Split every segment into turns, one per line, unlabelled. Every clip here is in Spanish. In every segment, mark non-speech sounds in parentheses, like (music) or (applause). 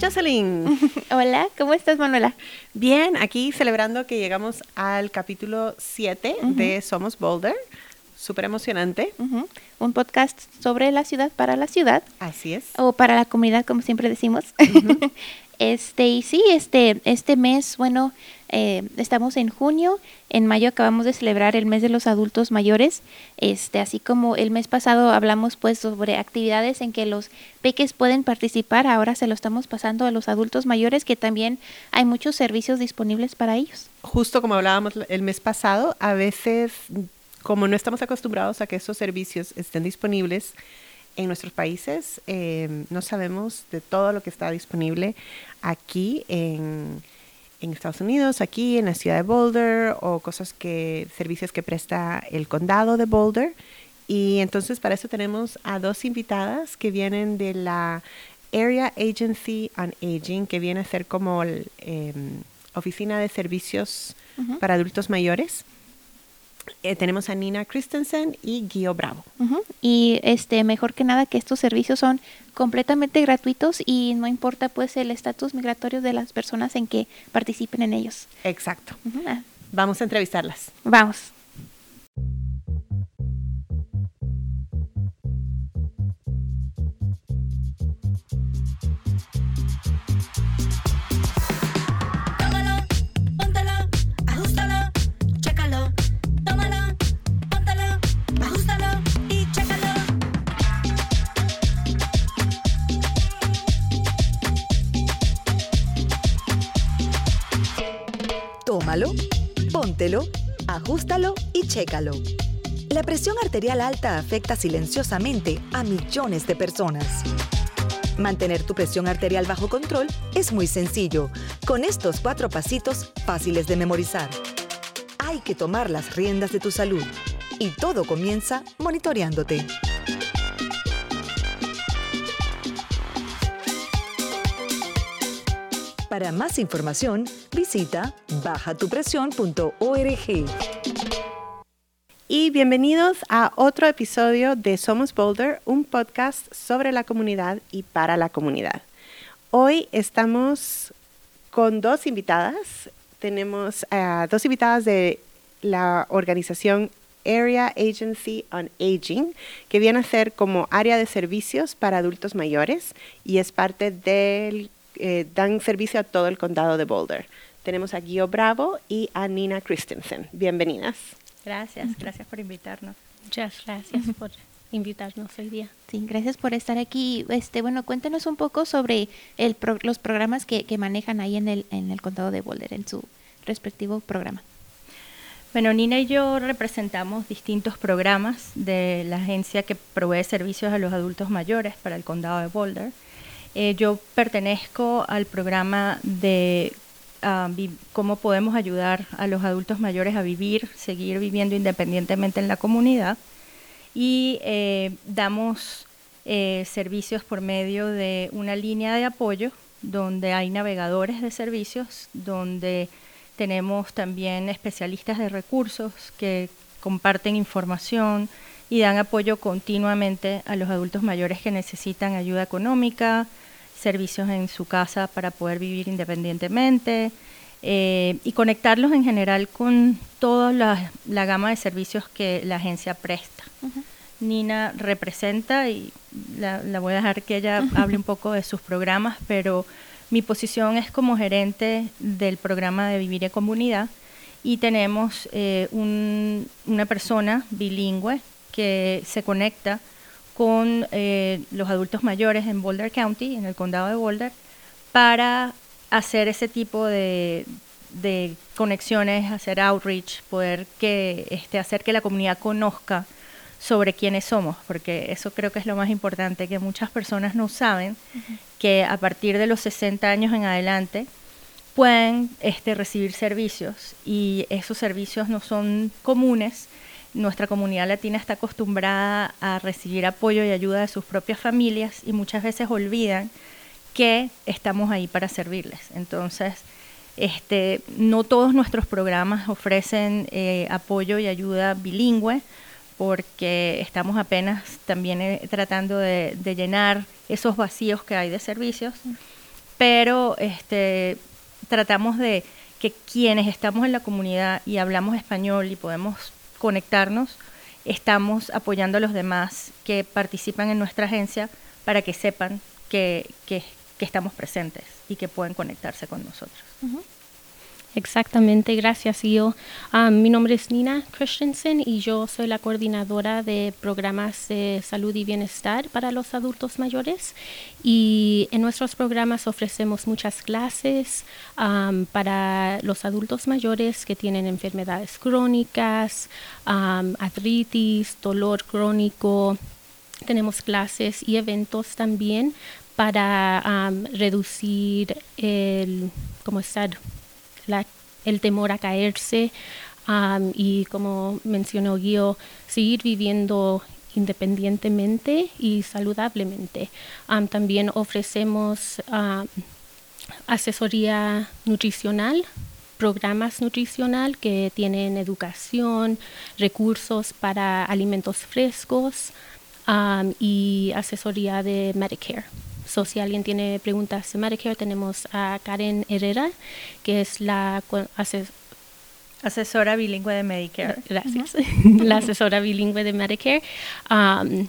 Jocelyn. (laughs)
Hola, ¿cómo estás, Manuela?
Bien, aquí celebrando que llegamos al capítulo 7 de Somos Boulder. Súper emocionante.
Un podcast sobre la ciudad para la ciudad.
Así es.
O para la comunidad, como siempre decimos. (laughs) Este, y sí, este, este mes, bueno, eh, estamos en junio, en mayo acabamos de celebrar el mes de los adultos mayores, este, así como el mes pasado hablamos pues sobre actividades en que los peques pueden participar, ahora se lo estamos pasando a los adultos mayores que también hay muchos servicios disponibles para ellos.
Justo como hablábamos el mes pasado, a veces como no estamos acostumbrados a que esos servicios estén disponibles, en nuestros países eh, no sabemos de todo lo que está disponible aquí en, Estados Unidos, aquí en la ciudad de Boulder o cosas que, servicios que presta el condado de Boulder. Y entonces para eso tenemos a dos invitadas que vienen de la Area Agency on Aging, que viene a ser como la em, oficina de servicios para adultos mayores. Eh, tenemos a Nina Christensen y Guido Bravo.
Y este, mejor que nada que estos servicios son completamente gratuitos y no importa pues el estatus migratorio de las personas en que participen en ellos.
Exacto. Ah. Vamos a entrevistarlas.
Vamos.
Póntelo, ajustalo y chécalo. La presión arterial alta afecta silenciosamente a millones de personas. Mantener tu presión arterial bajo control es muy sencillo, con estos cuatro pasitos fáciles de memorizar. Hay que tomar las riendas de tu salud y todo comienza monitoreándote. Para más información, visita bajatupresión.org.
Y bienvenidos a otro episodio de Somos Boulder, un podcast sobre la comunidad y para la comunidad. Hoy estamos con dos invitadas. Tenemos a dos invitadas de la organización Area Agency on Aging, que viene a ser como área de servicios para adultos mayores y es parte del eh, dan servicio a todo el condado de Boulder. Tenemos a Guido Bravo y a Nina Christensen. Bienvenidas.
Gracias, gracias por invitarnos. Muchas gracias por invitarnos hoy día.
Sí, gracias por estar aquí. Este, bueno, cuéntenos un poco sobre el los programas que, que, manejan ahí en el, en el condado de Boulder, en su respectivo programa.
Bueno, Nina y yo representamos distintos programas de la agencia que provee servicios a los adultos mayores para el condado de Boulder. Eh, yo pertenezco al programa de ah, cómo podemos ayudar a los adultos mayores a vivir, seguir viviendo independientemente en la comunidad. Y eh, damos eh, servicios por medio de una línea de apoyo donde hay navegadores de servicios, donde tenemos también especialistas de recursos que comparten información y dan apoyo continuamente a los adultos mayores que necesitan ayuda económica, servicios en su casa para poder vivir independientemente eh, y conectarlos en general con toda la, gama de servicios que la agencia presta. Nina representa y la, voy a dejar que ella hable un poco de sus programas, pero mi posición es como gerente del programa de Vivir en Comunidad y tenemos eh, una persona bilingüe que se conecta con eh, los adultos mayores en Boulder County, en el condado de Boulder, para hacer ese tipo de, conexiones, hacer outreach, poder que, este, hacer que la comunidad conozca sobre quiénes somos, porque eso creo que es lo más importante, que muchas personas no saben que a partir de los 60 años en adelante pueden este, recibir servicios y esos servicios no son comunes nuestra comunidad latina está acostumbrada a recibir apoyo y ayuda de sus propias familias y muchas veces olvidan que estamos ahí para servirles. Entonces, este, no todos nuestros programas ofrecen eh, apoyo y ayuda bilingüe porque estamos apenas también eh, tratando de, llenar esos vacíos que hay de servicios, pero este, tratamos de que quienes estamos en la comunidad y hablamos español y podemos conectarnos, estamos apoyando a los demás que participan en nuestra agencia para que sepan que, que, estamos presentes y que pueden conectarse con nosotros.
Exactamente, gracias. Yo, ah, mi nombre es Nina Christensen y yo soy la coordinadora de programas de salud y bienestar para los adultos mayores. Y en nuestros programas ofrecemos muchas clases para los adultos mayores que tienen enfermedades crónicas, artritis, dolor crónico. Tenemos clases y eventos también para reducir el, ¿cómo estar? El temor a caerse y como mencionó Guido, seguir viviendo independientemente y saludablemente. también ofrecemos asesoría nutricional, programas nutricional que tienen educación, recursos para alimentos frescos y asesoría de Medicare. So, si alguien tiene preguntas de Medicare, tenemos a Karen Herrera, que es la
asesora bilingüe de Medicare.
Gracias. (laughs) la asesora bilingüe de Medicare, um,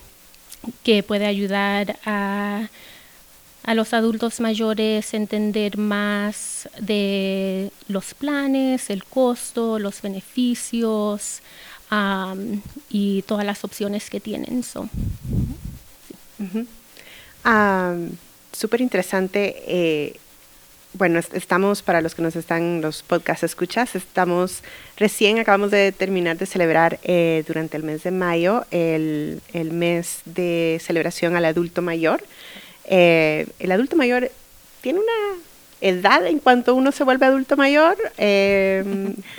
que puede ayudar a, a los adultos mayores a entender más de los planes, el costo, los beneficios um, y todas las opciones que tienen. So.
Súper interesante. Eh, bueno, estamos, para los que nos están, los podcast escuchas, estamos, recién acabamos de terminar de celebrar eh, durante el mes de mayo el, mes de celebración al adulto mayor. Eh, el adulto mayor tiene una edad en cuanto uno se vuelve adulto mayor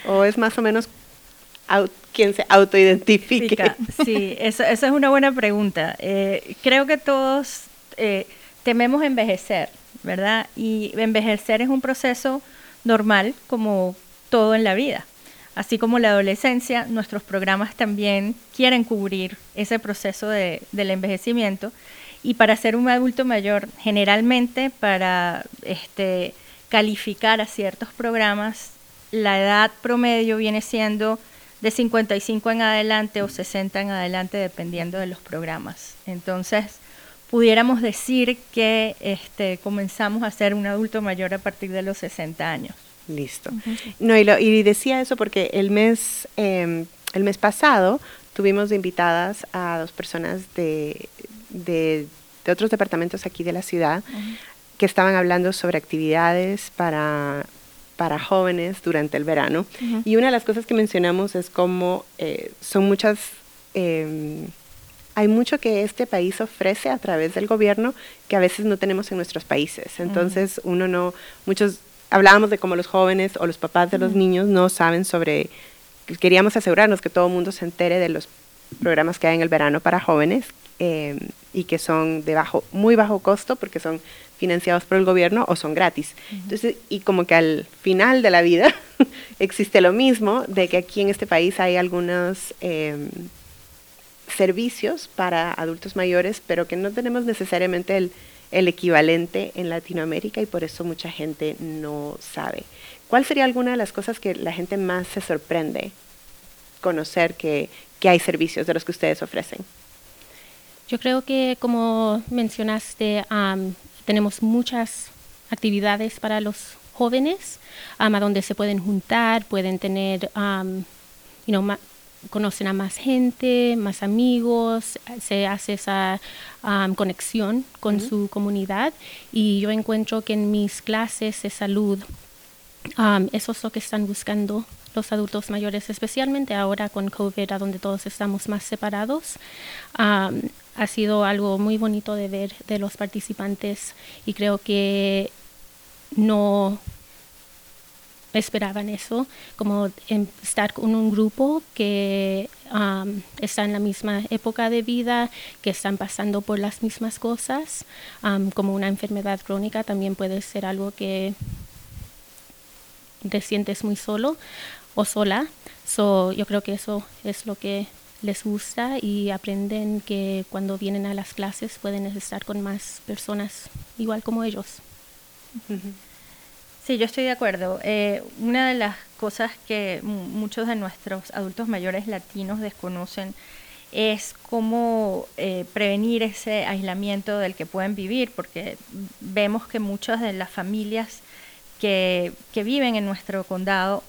o es más o menos quien se autoidentifique.
Sí, eso, esa es una buena pregunta. creo que todos eh, tememos envejecer, ¿verdad? Y envejecer es un proceso normal como todo en la vida. Así como la adolescencia, nuestros programas también quieren cubrir ese proceso de, del envejecimiento. Y para ser un adulto mayor, generalmente para este, calificar a ciertos programas, la edad promedio viene siendo de 55 en adelante o 60 en adelante, dependiendo de los programas. Entonces, pudiéramos decir que este, comenzamos a ser un adulto mayor a partir de los 60 años.
Listo. No, y, decía eso porque el mes, em, el mes pasado tuvimos invitadas a dos personas de, de, otros departamentos aquí de la ciudad que estaban hablando sobre actividades para, para jóvenes durante el verano. Y una de las cosas que mencionamos es cómo eh, son muchas... Eh, hay mucho que este país ofrece a través del gobierno que a veces no tenemos en nuestros países. Entonces, uno no, muchos, hablábamos de cómo los jóvenes o los papás de los niños no saben sobre, queríamos asegurarnos que todo el mundo se entere de los programas que hay en el verano para jóvenes eh, y que son de bajo, muy bajo costo porque son financiados por el gobierno o son gratis. Entonces, y como que al final de la vida (laughs) existe lo mismo, de que aquí en este país hay algunos eh, servicios para adultos mayores, pero que no tenemos necesariamente el, equivalente en Latinoamérica y por eso mucha gente no sabe. ¿Cuál sería alguna de las cosas que la gente más se sorprende conocer que, hay servicios de los que ustedes ofrecen?
Yo creo que, como mencionaste, tenemos muchas actividades para los jóvenes, a donde se pueden juntar, pueden tener um, conocen a más gente, más amigos, se hace esa conexión con su comunidad y yo encuentro que en mis clases de salud eso es lo que están buscando los adultos mayores, especialmente ahora con COVID, a donde todos estamos más separados. ha sido algo muy bonito de ver de los participantes y creo que no esperaban eso, como estar con un grupo que está en la misma época de vida, que están pasando por las mismas cosas, como una enfermedad crónica también puede ser algo que te sientes muy solo o sola. So, yo creo que eso es lo que les gusta y aprenden que cuando vienen a las clases pueden estar con más personas igual como ellos.
Sí, yo estoy de acuerdo. Eh, una de las cosas que muchos de nuestros adultos mayores latinos desconocen es cómo eh, prevenir ese aislamiento del que pueden vivir, porque vemos que muchas de las familias que, viven en nuestro condado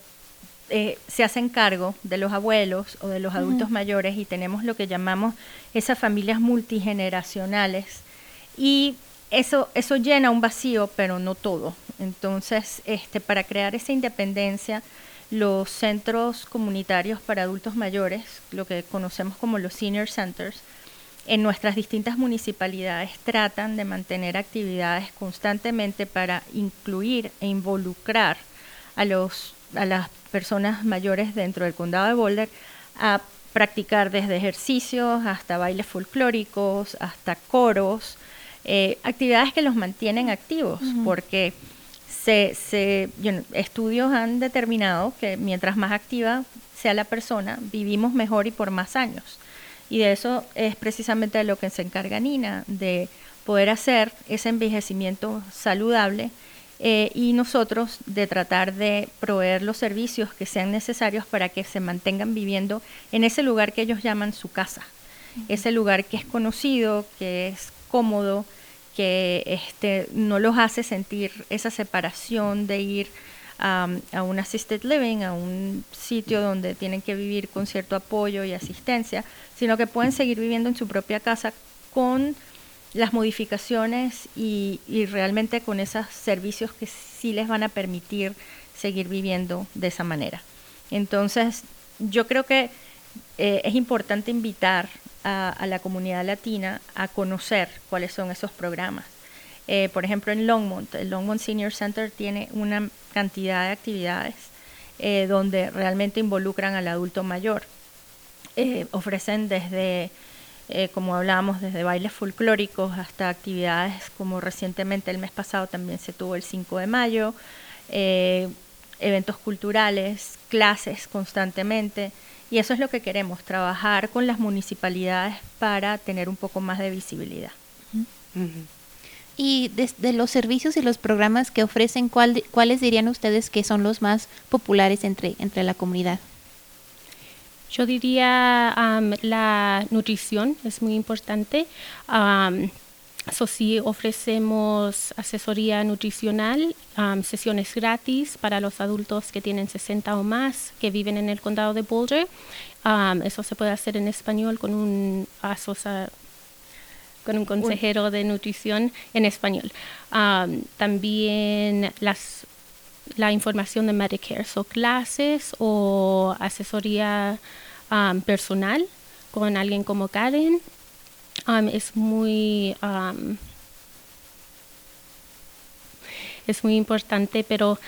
eh, se hacen cargo de los abuelos o de los adultos mayores y tenemos lo que llamamos esas familias multigeneracionales y eso, eso llena un vacío, pero no todo. Entonces, este, para crear esa independencia, los centros comunitarios para adultos mayores, lo que conocemos como los senior centers, en nuestras distintas municipalidades tratan de mantener actividades constantemente para incluir e involucrar a, los, a las personas mayores dentro del condado de Boulder a practicar desde ejercicios hasta bailes folclóricos, hasta coros, eh, actividades que los mantienen activos, porque se, se, estudios han determinado que mientras más activa sea la persona, vivimos mejor y por más años. Y de eso es precisamente de lo que se encarga Nina, de poder hacer ese envejecimiento saludable eh, y nosotros de tratar de proveer los servicios que sean necesarios para que se mantengan viviendo en ese lugar que ellos llaman su casa, ese lugar que es conocido, que es cómodo, que este, no los hace sentir esa separación de ir a un assisted living, a un sitio donde tienen que vivir con cierto apoyo y asistencia, sino que pueden seguir viviendo en su propia casa con las modificaciones y, realmente con esos servicios que sí les van a permitir seguir viviendo de esa manera. Entonces, yo creo que eh, es importante invitar a, la comunidad latina a conocer cuáles son esos programas. Eh, por ejemplo, en Longmont, el Longmont Senior Center tiene una cantidad de actividades eh, donde realmente involucran al adulto mayor. Eh, ofrecen desde, como hablábamos, desde bailes folclóricos hasta actividades como recientemente el mes pasado también se tuvo el 5 de mayo, eventos culturales, clases constantemente. Y eso es lo que queremos, trabajar con las municipalidades para tener un poco más de visibilidad.
Y de, los servicios y los programas que ofrecen, ¿cuáles dirían ustedes que son los más populares entre, entre la comunidad?
Yo diría la nutrición es muy importante. So, sí ofrecemos asesoría nutricional, sesiones gratis para los adultos que tienen 60 o más, que viven en el condado de Boulder. eso se puede hacer en español con un con un consejero de nutrición en español. también las, la información de Medicare, so clases o asesoría personal con alguien como Karen es muy es muy importante, pero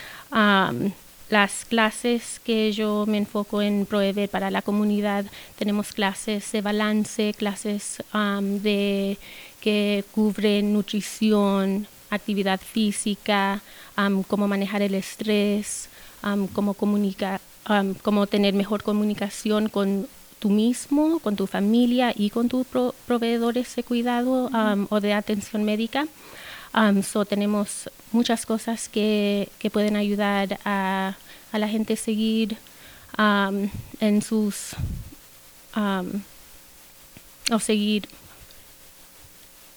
las clases que yo me enfoco en proveer para la comunidad, tenemos clases de balance, clases de que cubren nutrición, actividad física, cómo manejar el estrés, cómo comunicar, cómo tener mejor comunicación con tú mismo, con tu familia y con tus proveedores de cuidado um, o de atención médica. Um, so tenemos muchas cosas que, que pueden ayudar a, a, la gente a seguir um, en sus o seguir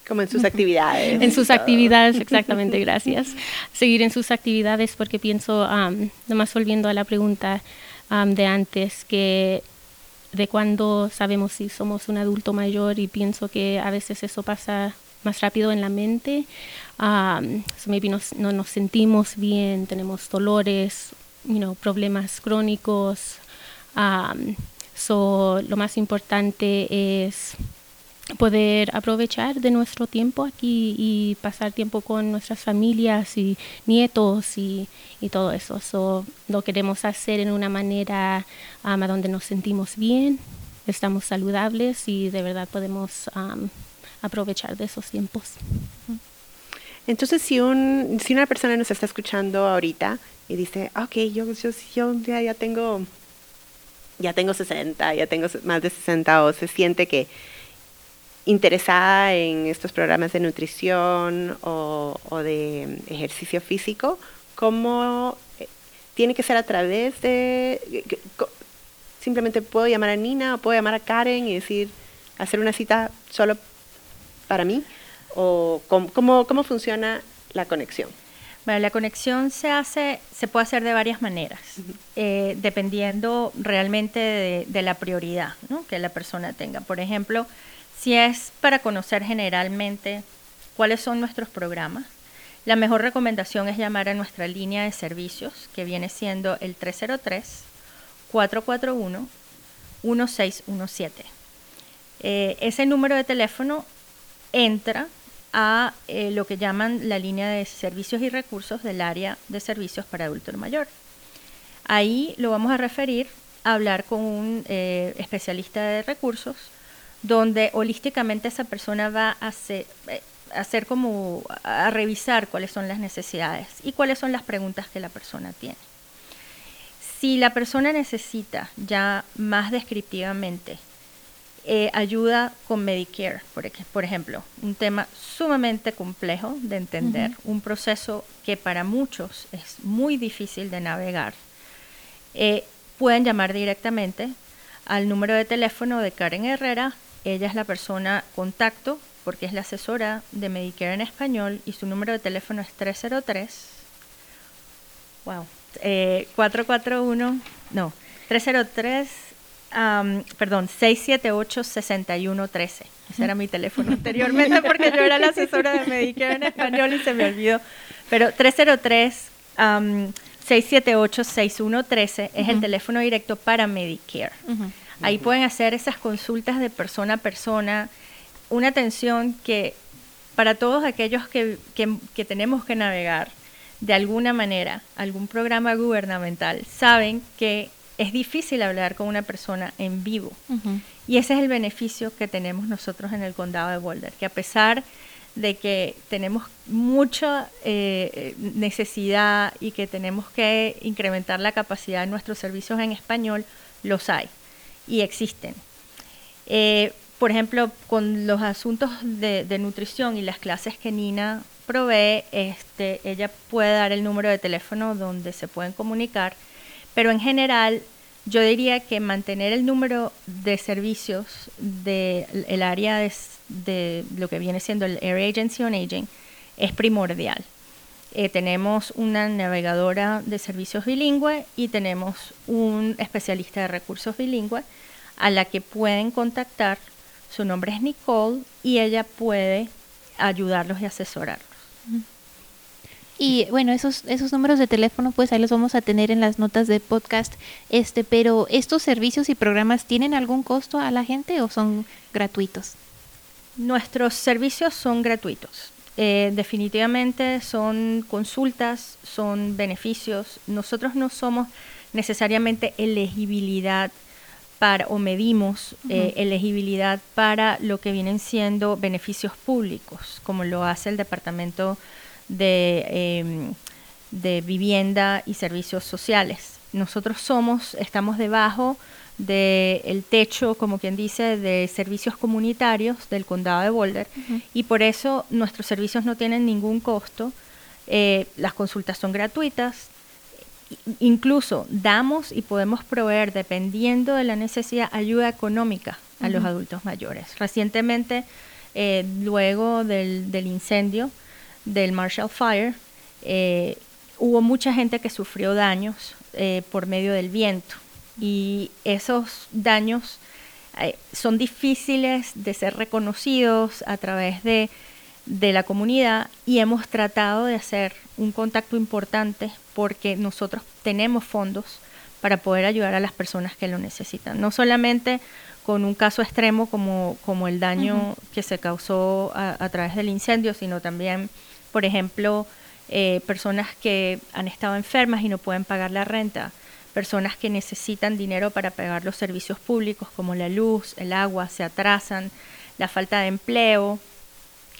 como en sus actividades.
En sus actividades, exactamente, (laughs) gracias. Seguir en sus actividades porque pienso, nomás volviendo a la pregunta de antes, que de cuando sabemos si somos un adulto mayor y pienso que a veces eso pasa más rápido en la mente. Um, no nos sentimos bien, tenemos dolores, you problemas crónicos. so, lo más importante es poder aprovechar de nuestro tiempo aquí y pasar tiempo con nuestras familias y nietos y, y todo eso. So, lo queremos hacer en una manera um, donde nos sentimos bien, estamos saludables y de verdad podemos um, aprovechar de esos tiempos.
Entonces, si, un, si una persona nos está escuchando ahorita y dice, ok, yo, yo, yo ya, ya tengo ya tengo 60, ya tengo más de 60 o se siente que interesada en estos programas de nutrición o, de ejercicio físico, ¿cómo eh, tiene que ser a través de... Simplemente puedo llamar a Nina o puedo llamar a Karen y decir, hacer una cita solo para mí? ¿O cómo, cómo funciona la conexión?
Bueno, la conexión se hace, se puede hacer de varias maneras, eh, dependiendo realmente de, la prioridad que la persona tenga. Por ejemplo, si es para conocer generalmente cuáles son nuestros programas, la mejor recomendación es llamar a nuestra línea de servicios, que viene siendo el 303-441-1617. Eh, ese número de teléfono entra a eh, lo que llaman la línea de servicios y recursos del área de servicios para adulto mayor. Ahí lo vamos a referir a hablar con un eh, especialista de recursos, donde holísticamente esa persona va a hacer, eh, hacer como a revisar cuáles son las necesidades y cuáles son las preguntas que la persona tiene. Si la persona necesita ya más descriptivamente eh, ayuda con Medicare, por, ejemplo, un tema sumamente complejo de entender, un proceso que para muchos es muy difícil de navegar. Eh, pueden llamar directamente al número de teléfono de Karen Herrera. Ella es la persona contacto porque es la asesora de Medicare en español y su número de teléfono es 303 wow, 441 eh, no 303 perdón, 678-6113. Ese era mi teléfono (laughs) anteriormente porque yo era la asesora de Medicare en español y se me olvidó. Pero 303 678-6113 es el teléfono directo para Medicare. Ahí pueden hacer esas consultas de persona a persona, una atención que para todos aquellos que, que tenemos que navegar de alguna manera algún programa gubernamental, saben que es difícil hablar con una persona en vivo. Y ese es el beneficio que tenemos nosotros en el condado de Boulder, que a pesar de que tenemos mucha eh, necesidad y que tenemos que incrementar la capacidad de nuestros servicios en español, los hay y existen. Eh, por ejemplo, con los asuntos de, de, nutrición y las clases que Nina provee, este, ella puede dar el número de teléfono donde se pueden comunicar pero en general, yo diría que mantener el número de servicios del área de, lo que viene siendo el Air Agency on Aging es primordial. Eh, tenemos una navegadora de servicios bilingüe y tenemos un especialista de recursos bilingüe a la que pueden contactar. Su nombre es Nicole y ella puede ayudarlos y asesorarlos.
Y bueno, esos, esos números de teléfono, pues ahí los vamos a tener en las notas de podcast. Este, pero ¿estos servicios y programas tienen algún costo a la gente o son gratuitos?
Nuestros servicios son gratuitos. Eh, definitivamente son consultas, son beneficios. Nosotros no somos necesariamente elegibilidad para, o medimos eh, elegibilidad para lo que vienen siendo beneficios públicos, como lo hace el Departamento de, em, de vivienda y servicios sociales. Nosotros somos, estamos debajo del techo, como quien dice, de servicios comunitarios del condado de Boulder. Y por eso nuestros servicios no tienen ningún costo. Eh, las consultas son gratuitas, incluso damos y podemos proveer, dependiendo de la necesidad, ayuda económica a los adultos mayores. Recientemente, eh, luego del, del incendio, del Marshall Fire, eh, hubo mucha gente que sufrió daños por medio del viento y esos daños eh, son difíciles de ser reconocidos a través de, de la comunidad y hemos tratado de hacer un contacto importante porque nosotros tenemos fondos para poder ayudar a las personas que lo necesitan. No solamente con un caso extremo como, como el daño que se causó a, a, través del incendio, sino también por ejemplo, eh, personas que han estado enfermas y no pueden pagar la renta, personas que necesitan dinero para pagar los servicios públicos como la luz, el agua, se atrasan, la falta de empleo.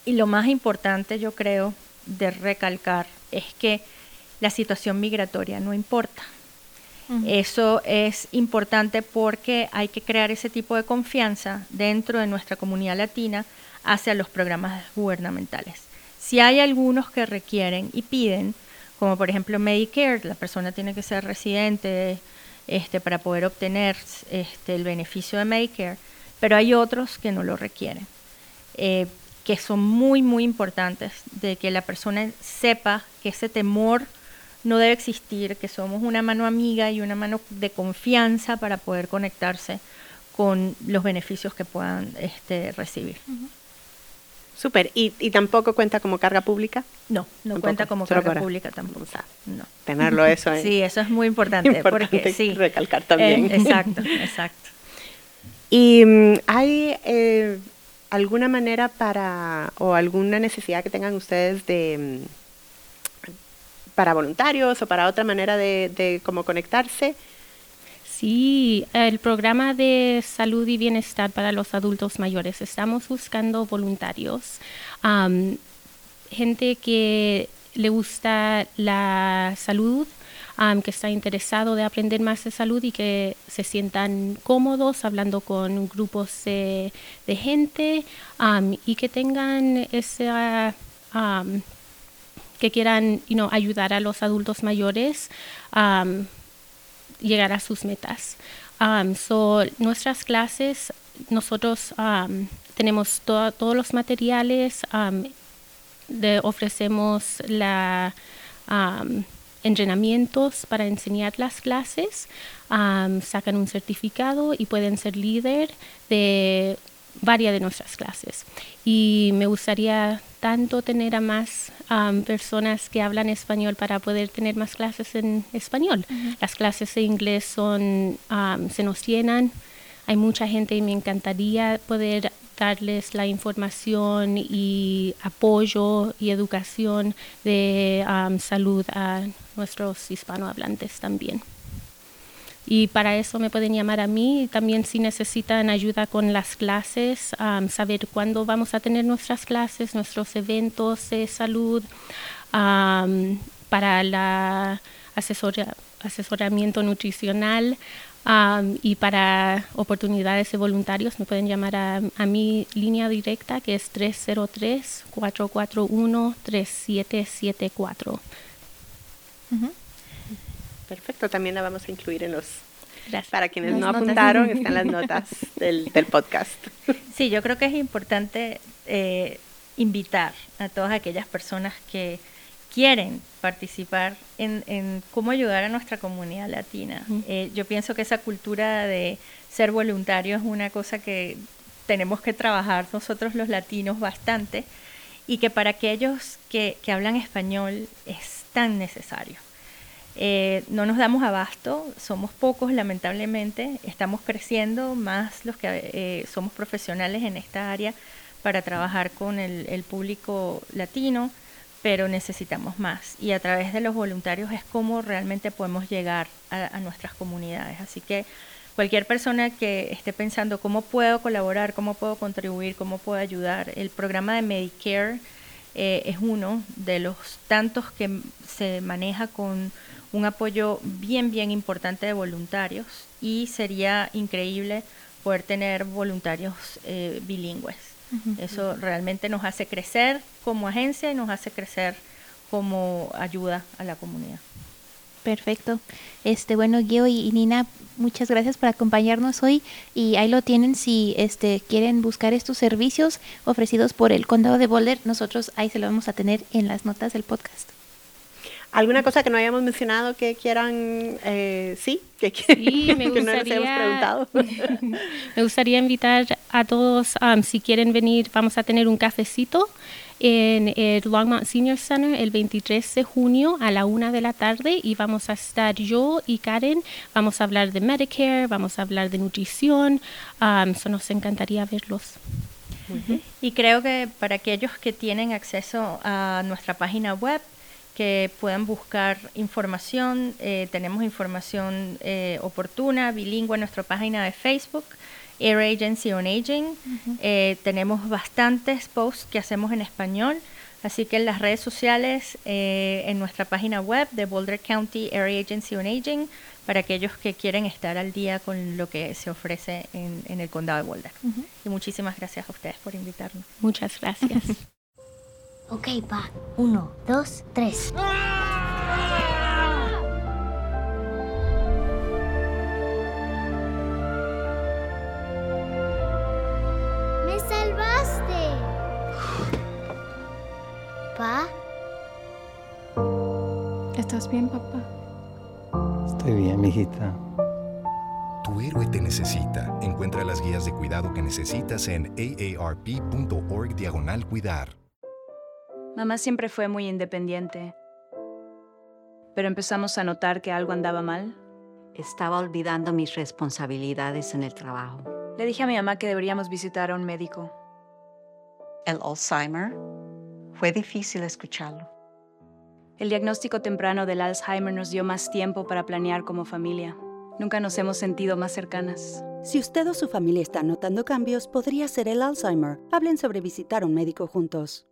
Y lo más importante, yo creo, de recalcar es que la situación migratoria no importa. Eso es importante porque hay que crear ese tipo de confianza dentro de nuestra comunidad latina hacia los programas gubernamentales. Si hay algunos que requieren y piden, como por ejemplo Medicare, la persona tiene que ser residente este, para poder obtener este, el beneficio de Medicare, pero hay otros que no lo requieren, eh, que son muy, muy importantes de que la persona sepa que ese temor no debe existir, que somos una mano amiga y una mano de confianza para poder conectarse con los beneficios que puedan este, recibir.
Súper. ¿Y, ¿Y, tampoco cuenta como carga pública?
No, no cuenta como carga pública tampoco.
no. Tenerlo eso
ahí. (laughs) Sí, eso es muy importante.
importante
porque, (laughs) sí,
recalcar también.
Eh, exacto, (laughs) exacto.
¿Y mm, hay eh, alguna manera para, o alguna necesidad que tengan ustedes de mm, para voluntarios o para otra manera de, de cómo conectarse?
Sí, el programa de salud y bienestar para los adultos mayores. Estamos buscando voluntarios, gente que le gusta la salud, que está interesado de aprender más de salud y que se sientan cómodos hablando con grupos de, gente y que tengan esa que quieran ayudar a los adultos mayores llegar a sus metas. so, nuestras clases, nosotros tenemos todos los materiales, ofrecemos la, entrenamientos para enseñar las clases, sacan un certificado y pueden ser líder de varias de nuestras clases. Y me gustaría tanto tener a más personas que hablan español para poder tener más clases en español. Las clases de inglés son, se nos llenan. Hay mucha gente y me encantaría poder darles la información y apoyo y educación de salud a nuestros hispanohablantes también y para eso me pueden llamar a mí. También si necesitan ayuda con las clases, saber cuándo vamos a tener nuestras clases, nuestros eventos de salud, para el asesoramiento nutricional. y para oportunidades de voluntarios me pueden llamar a, mi línea directa que es 303-441-3774.
Perfecto, también la vamos a incluir en los... Para quienes no apuntaron, están las notas del, podcast.
Sí, yo creo que es importante eh, invitar a todas aquellas personas que quieren participar en, cómo ayudar a nuestra comunidad latina. Eh, yo pienso que esa cultura de ser voluntario es una cosa que tenemos que trabajar nosotros los latinos bastante y que para aquellos que hablan español es tan necesario. Eh, no nos damos abasto, somos pocos lamentablemente, estamos creciendo más los que eh, somos profesionales en esta área para trabajar con el, público latino, pero necesitamos más. Y a través de los voluntarios es como realmente podemos llegar a, nuestras comunidades. Así que cualquier persona que esté pensando cómo puedo colaborar, cómo puedo contribuir, cómo puedo ayudar, el programa de Medicare eh, es uno de los tantos que se maneja con un apoyo bien, bien importante de voluntarios y sería increíble poder tener voluntarios eh, bilingües. Eso realmente nos hace crecer como agencia y nos hace crecer como ayuda a la comunidad.
Perfecto. Este, bueno, Gio y, Nina, muchas gracias por acompañarnos hoy y ahí lo tienen si este quieren buscar estos servicios ofrecidos por el Condado de Boulder, nosotros ahí se lo vamos a tener en las notas del podcast.
¿Alguna cosa que no hayamos mencionado que quieran, eh, sí,
que, me (laughs) gustaría, no les hayamos preguntado? (laughs) me gustaría invitar a todos, um, si quieren venir, vamos a tener un cafecito en el Longmont Senior Center el 23 de junio a la una de la tarde y vamos a estar yo y Karen, vamos a hablar de Medicare, vamos a hablar de nutrición, um, nos encantaría verlos.
Y creo que para aquellos que tienen acceso a nuestra página web, que puedan buscar información. Eh, tenemos información eh, oportuna, bilingüe en nuestra página de Facebook, Air Agency on Aging. Eh, tenemos bastantes posts que hacemos en español. Así que en las redes sociales, en nuestra página web de Boulder County Area Agency on Aging, para aquellos que quieren estar al día con lo que se ofrece en, el condado de Boulder. Y muchísimas gracias a ustedes por invitarnos.
Muchas gracias. (laughs)
ok, pa. Uno, dos, tres. ¡Me salvaste! ¿Pa?
¿Estás bien, papá?
Estoy bien, mijita.
Tu héroe te necesita. Encuentra las guías de cuidado que necesitas en aarp.org diagonal cuidar.
Mamá siempre fue muy independiente. Pero empezamos a notar que algo andaba mal.
Estaba olvidando mis responsabilidades en el trabajo.
Le dije a mi mamá que deberíamos visitar a un médico.
El Alzheimer fue difícil escucharlo.
El diagnóstico temprano del Alzheimer nos dio más tiempo para planear como familia. Nunca nos hemos sentido más cercanas.
Si usted o su familia están notando cambios, podría ser el Alzheimer. Hablen sobre visitar a un médico juntos.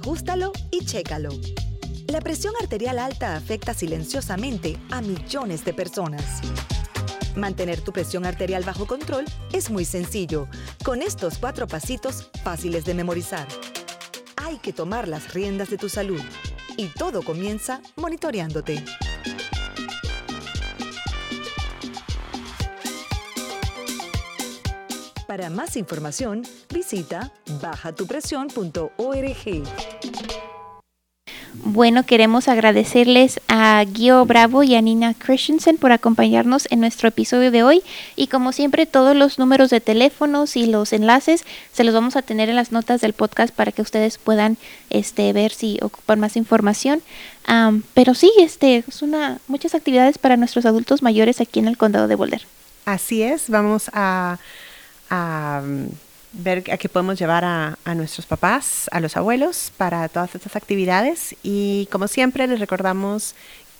Ajustalo y chécalo. La presión arterial alta afecta silenciosamente a millones de personas. Mantener tu presión arterial bajo control es muy sencillo, con estos cuatro pasitos fáciles de memorizar. Hay que tomar las riendas de tu salud y todo comienza monitoreándote. Para más información, visita bajatupresión.org.
Bueno, queremos agradecerles a Guio Bravo y a Nina Christensen por acompañarnos en nuestro episodio de hoy. Y como siempre, todos los números de teléfonos y los enlaces se los vamos a tener en las notas del podcast para que ustedes puedan este, ver si ocupan más información. pero sí, este, es una, muchas actividades para nuestros adultos mayores aquí en el condado de Boulder.
Así es, vamos a a mm, ver a qué podemos llevar a, nuestros papás, a los abuelos para todas estas actividades. Y como siempre les recordamos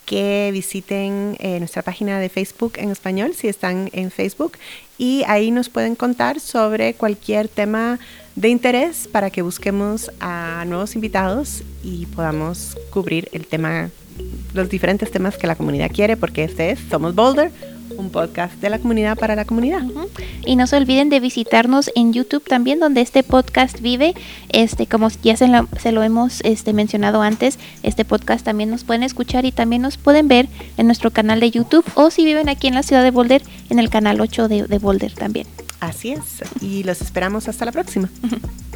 que visiten eh, nuestra página de Facebook en español si están en Facebook y ahí nos pueden contar sobre cualquier tema de interés para que busquemos a nuevos invitados y podamos cubrir el tema, los diferentes temas que la comunidad quiere, porque este es Somos Boulder, un podcast de la comunidad para la comunidad.
Y no se olviden de visitarnos en YouTube también, donde este podcast vive. Este, como ya se lo, se lo hemos este, mencionado antes, este podcast también nos pueden escuchar y también nos pueden ver en nuestro canal de YouTube o si viven aquí en la ciudad de Boulder, en el canal 8 de, de Boulder también.
Así es, y los esperamos hasta la próxima. (laughs)